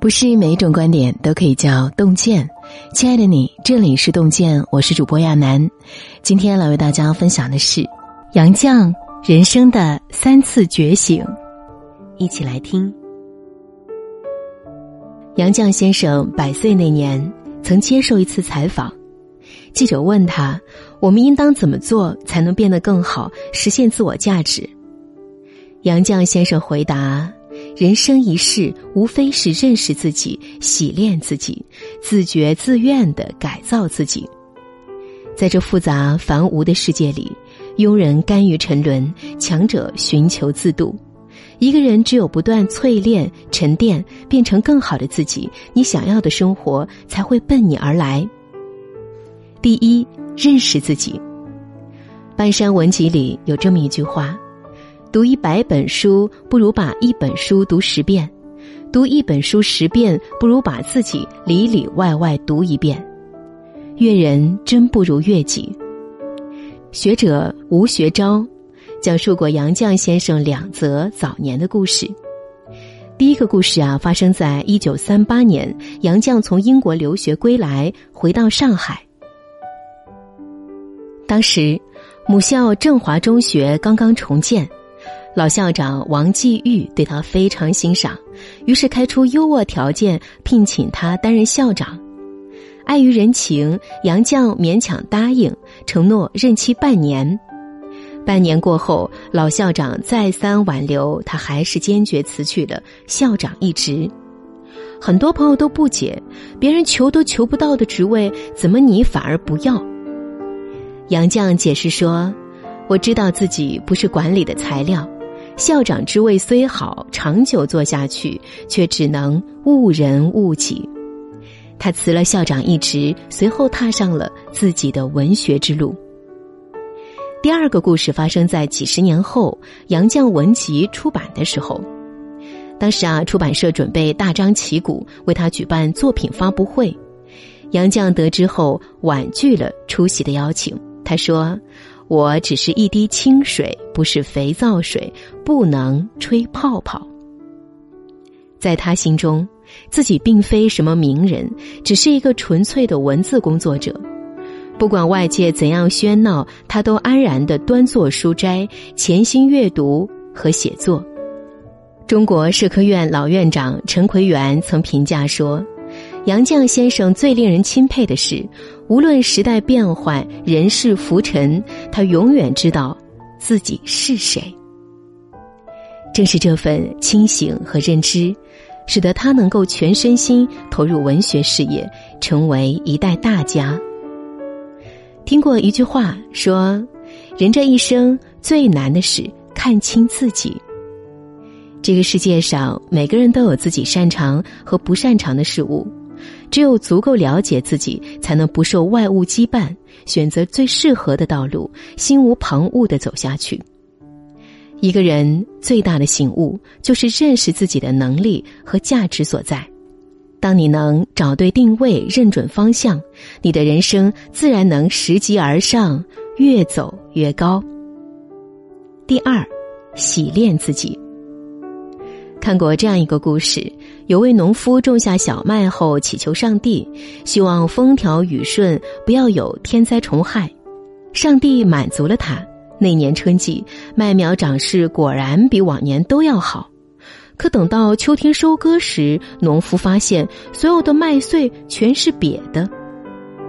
不是每一种观点都可以叫洞见。亲爱的你，这里是洞见，我是主播亚楠。今天来为大家分享的是杨绛人生的三次觉醒，一起来听。杨绛先生百岁那年曾接受一次采访，记者问他：“我们应当怎么做才能变得更好，实现自我价值？”杨绛先生回答。人生一世，无非是认识自己、洗练自己、自觉自愿的改造自己。在这复杂繁芜的世界里，庸人甘于沉沦，强者寻求自渡。一个人只有不断淬炼、沉淀，变成更好的自己，你想要的生活才会奔你而来。第一，认识自己。半山文集里有这么一句话。读一百本书，不如把一本书读十遍；读一本书十遍，不如把自己里里外外读一遍。阅人真不如阅己。学者吴学昭讲述过杨绛先生两则早年的故事。第一个故事啊，发生在一九三八年，杨绛从英国留学归来，回到上海。当时，母校振华中学刚刚重建。老校长王继玉对他非常欣赏，于是开出优渥条件聘请他担任校长。碍于人情，杨绛勉强答应，承诺任期半年。半年过后，老校长再三挽留，他还是坚决辞去了校长一职。很多朋友都不解，别人求都求不到的职位，怎么你反而不要？杨绛解释说：“我知道自己不是管理的材料。”校长之位虽好，长久做下去却只能误人误己。他辞了校长一职，随后踏上了自己的文学之路。第二个故事发生在几十年后，杨绛文集出版的时候。当时啊，出版社准备大张旗鼓为他举办作品发布会，杨绛得知后婉拒了出席的邀请。他说。我只是一滴清水，不是肥皂水，不能吹泡泡。在他心中，自己并非什么名人，只是一个纯粹的文字工作者。不管外界怎样喧闹，他都安然的端坐书斋，潜心阅读和写作。中国社科院老院长陈奎元曾评价说。杨绛先生最令人钦佩的是，无论时代变幻、人事浮沉，他永远知道自己是谁。正是这份清醒和认知，使得他能够全身心投入文学事业，成为一代大家。听过一句话说：“人这一生最难的是看清自己。”这个世界上，每个人都有自己擅长和不擅长的事物。只有足够了解自己，才能不受外物羁绊，选择最适合的道路，心无旁骛的走下去。一个人最大的醒悟，就是认识自己的能力和价值所在。当你能找对定位，认准方向，你的人生自然能拾级而上，越走越高。第二，洗练自己。看过这样一个故事：有位农夫种下小麦后，祈求上帝，希望风调雨顺，不要有天灾虫害。上帝满足了他。那年春季，麦苗长势果然比往年都要好。可等到秋天收割时，农夫发现所有的麦穗全是瘪的。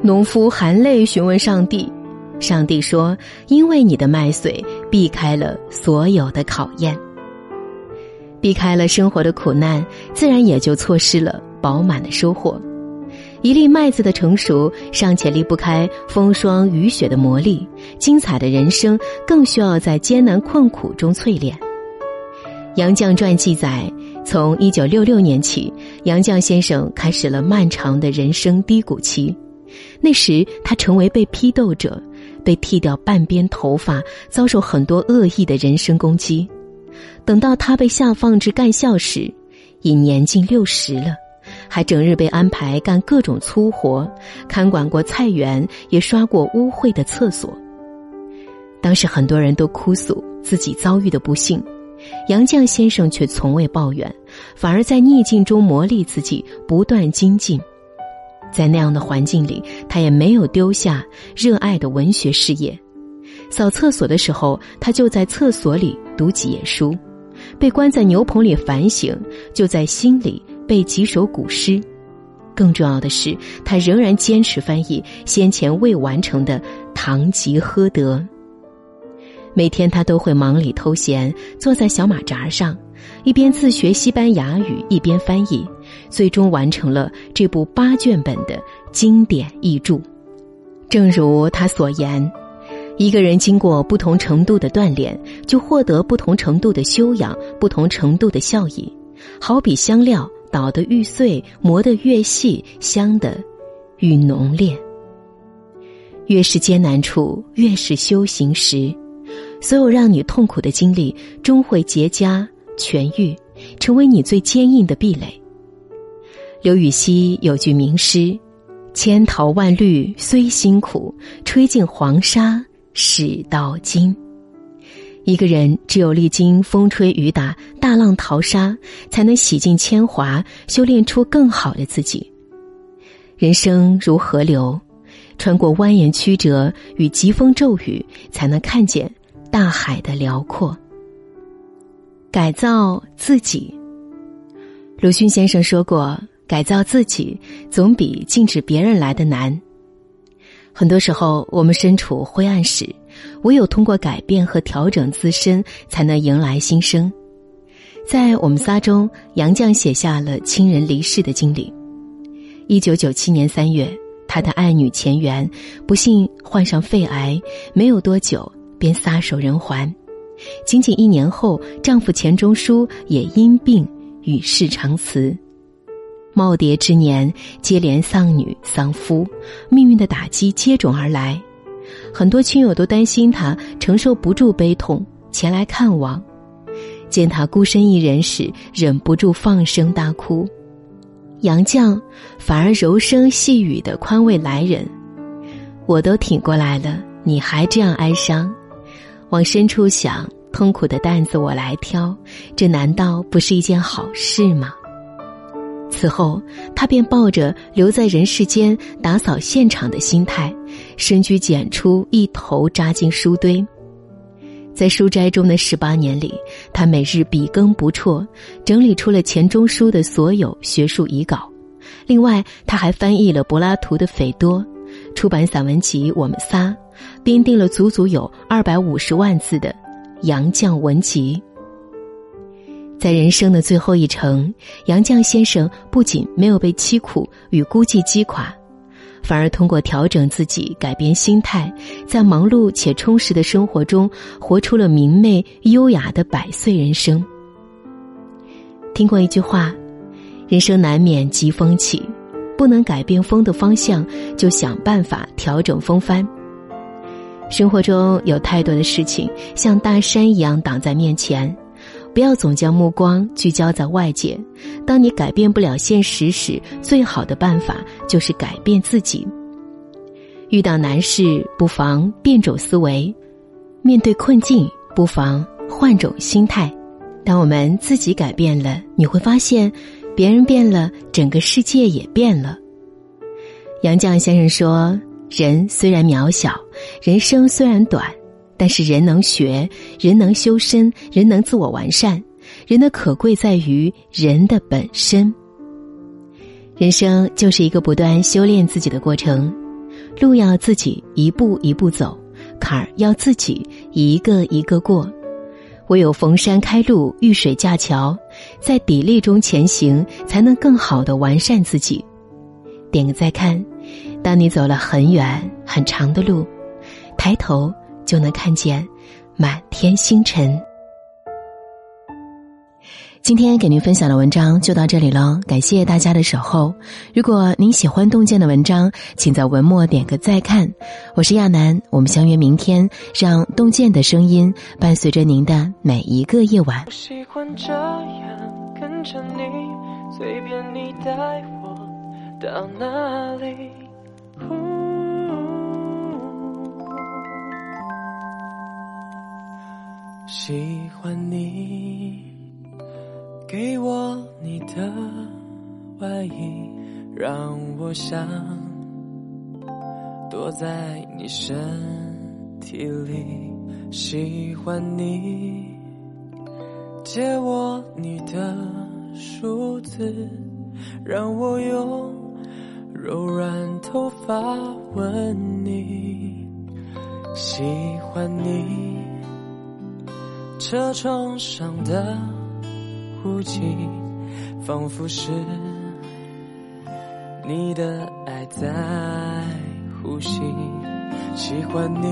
农夫含泪询问上帝，上帝说：“因为你的麦穗避开了所有的考验。”避开了生活的苦难，自然也就错失了饱满的收获。一粒麦子的成熟，尚且离不开风霜雨雪的磨砺，精彩的人生更需要在艰难困苦中淬炼。杨绛传记载，从一九六六年起，杨绛先生开始了漫长的人生低谷期。那时，他成为被批斗者，被剃掉半边头发，遭受很多恶意的人身攻击。等到他被下放至干校时，已年近六十了，还整日被安排干各种粗活，看管过菜园，也刷过污秽的厕所。当时很多人都哭诉自己遭遇的不幸，杨绛先生却从未抱怨，反而在逆境中磨砺自己，不断精进。在那样的环境里，他也没有丢下热爱的文学事业。扫厕所的时候，他就在厕所里读几页书；被关在牛棚里反省，就在心里背几首古诗。更重要的是，他仍然坚持翻译先前未完成的《堂吉诃德》。每天，他都会忙里偷闲，坐在小马扎上，一边自学西班牙语，一边翻译，最终完成了这部八卷本的经典译著。正如他所言：“一个人经过不同程度的锻炼，就获得不同程度的修养，不同程度的效益。好比香料，捣得愈碎，磨得越细，香的愈浓烈。越是艰难处，越是修行时。”所有让你痛苦的经历，终会结痂痊愈，成为你最坚硬的壁垒。刘禹锡有句名诗：“千淘万虑虽辛苦，吹尽黄沙始到今。”一个人只有历经风吹雨打、大浪淘沙，才能洗尽铅华，修炼出更好的自己。人生如河流，穿过蜿蜒曲折与疾风骤雨，才能看见。大海的辽阔。改造自己。鲁迅先生说过：“改造自己总比禁止别人来的难。”很多时候，我们身处灰暗时，唯有通过改变和调整自身，才能迎来新生。在我们仨中，杨绛写下了亲人离世的经历。一九九七年三月，他的爱女钱媛不幸患上肺癌，没有多久。便撒手人寰，仅仅一年后，丈夫钱钟书也因病与世长辞。耄耋之年，接连丧女丧夫，命运的打击接踵而来。很多亲友都担心他承受不住悲痛，前来看望。见他孤身一人时，忍不住放声大哭。杨绛反而柔声细语的宽慰来人：“我都挺过来了，你还这样哀伤。”往深处想，痛苦的担子我来挑，这难道不是一件好事吗？此后，他便抱着留在人世间打扫现场的心态，深居简出，一头扎进书堆。在书斋中的十八年里，他每日笔耕不辍，整理出了钱钟书的所有学术遗稿。另外，他还翻译了柏拉图的《斐多》，出版散文集《我们仨》。编定了足足有二百五十万字的《杨绛文集》。在人生的最后一程，杨绛先生不仅没有被凄苦与孤寂击垮，反而通过调整自己、改变心态，在忙碌且充实的生活中，活出了明媚优雅的百岁人生。听过一句话：“人生难免疾风起，不能改变风的方向，就想办法调整风帆。”生活中有太多的事情像大山一样挡在面前，不要总将目光聚焦在外界。当你改变不了现实时，最好的办法就是改变自己。遇到难事，不妨变种思维；面对困境，不妨换种心态。当我们自己改变了，你会发现，别人变了，整个世界也变了。杨绛先生说。人虽然渺小，人生虽然短，但是人能学，人能修身，人能自我完善。人的可贵在于人的本身。人生就是一个不断修炼自己的过程，路要自己一步一步走，坎儿要自己一个一个过。唯有逢山开路，遇水架桥，在砥砺中前行，才能更好的完善自己。点个再看。当你走了很远很长的路，抬头就能看见满天星辰。今天给您分享的文章就到这里了，感谢大家的守候。如果您喜欢洞见的文章，请在文末点个再看。我是亚楠，我们相约明天，让洞见的声音伴随着您的每一个夜晚。喜欢这样跟着你，随便你带我到哪里。喜欢你，给我你的外衣，让我想躲在你身体里。喜欢你，借我你的梳子，让我用柔软头发吻你。喜欢你。车窗上的雾气，仿佛是你的爱在呼吸。喜欢你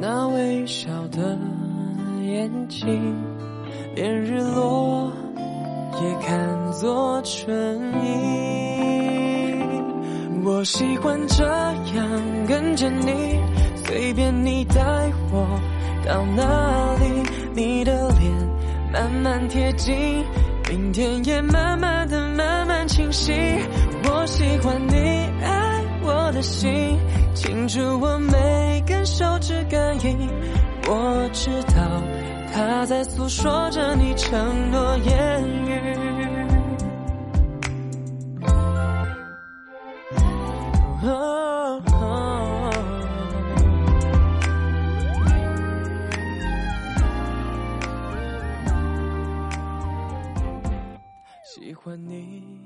那微笑的眼睛，连日落也看作春意。我喜欢这样跟着你，随便你带我。到哪里，你的脸慢慢贴近，明天也慢慢的慢慢清晰。我喜欢你爱我的心，清楚我每根手指感应。我知道他在诉说着你承诺言语。换你。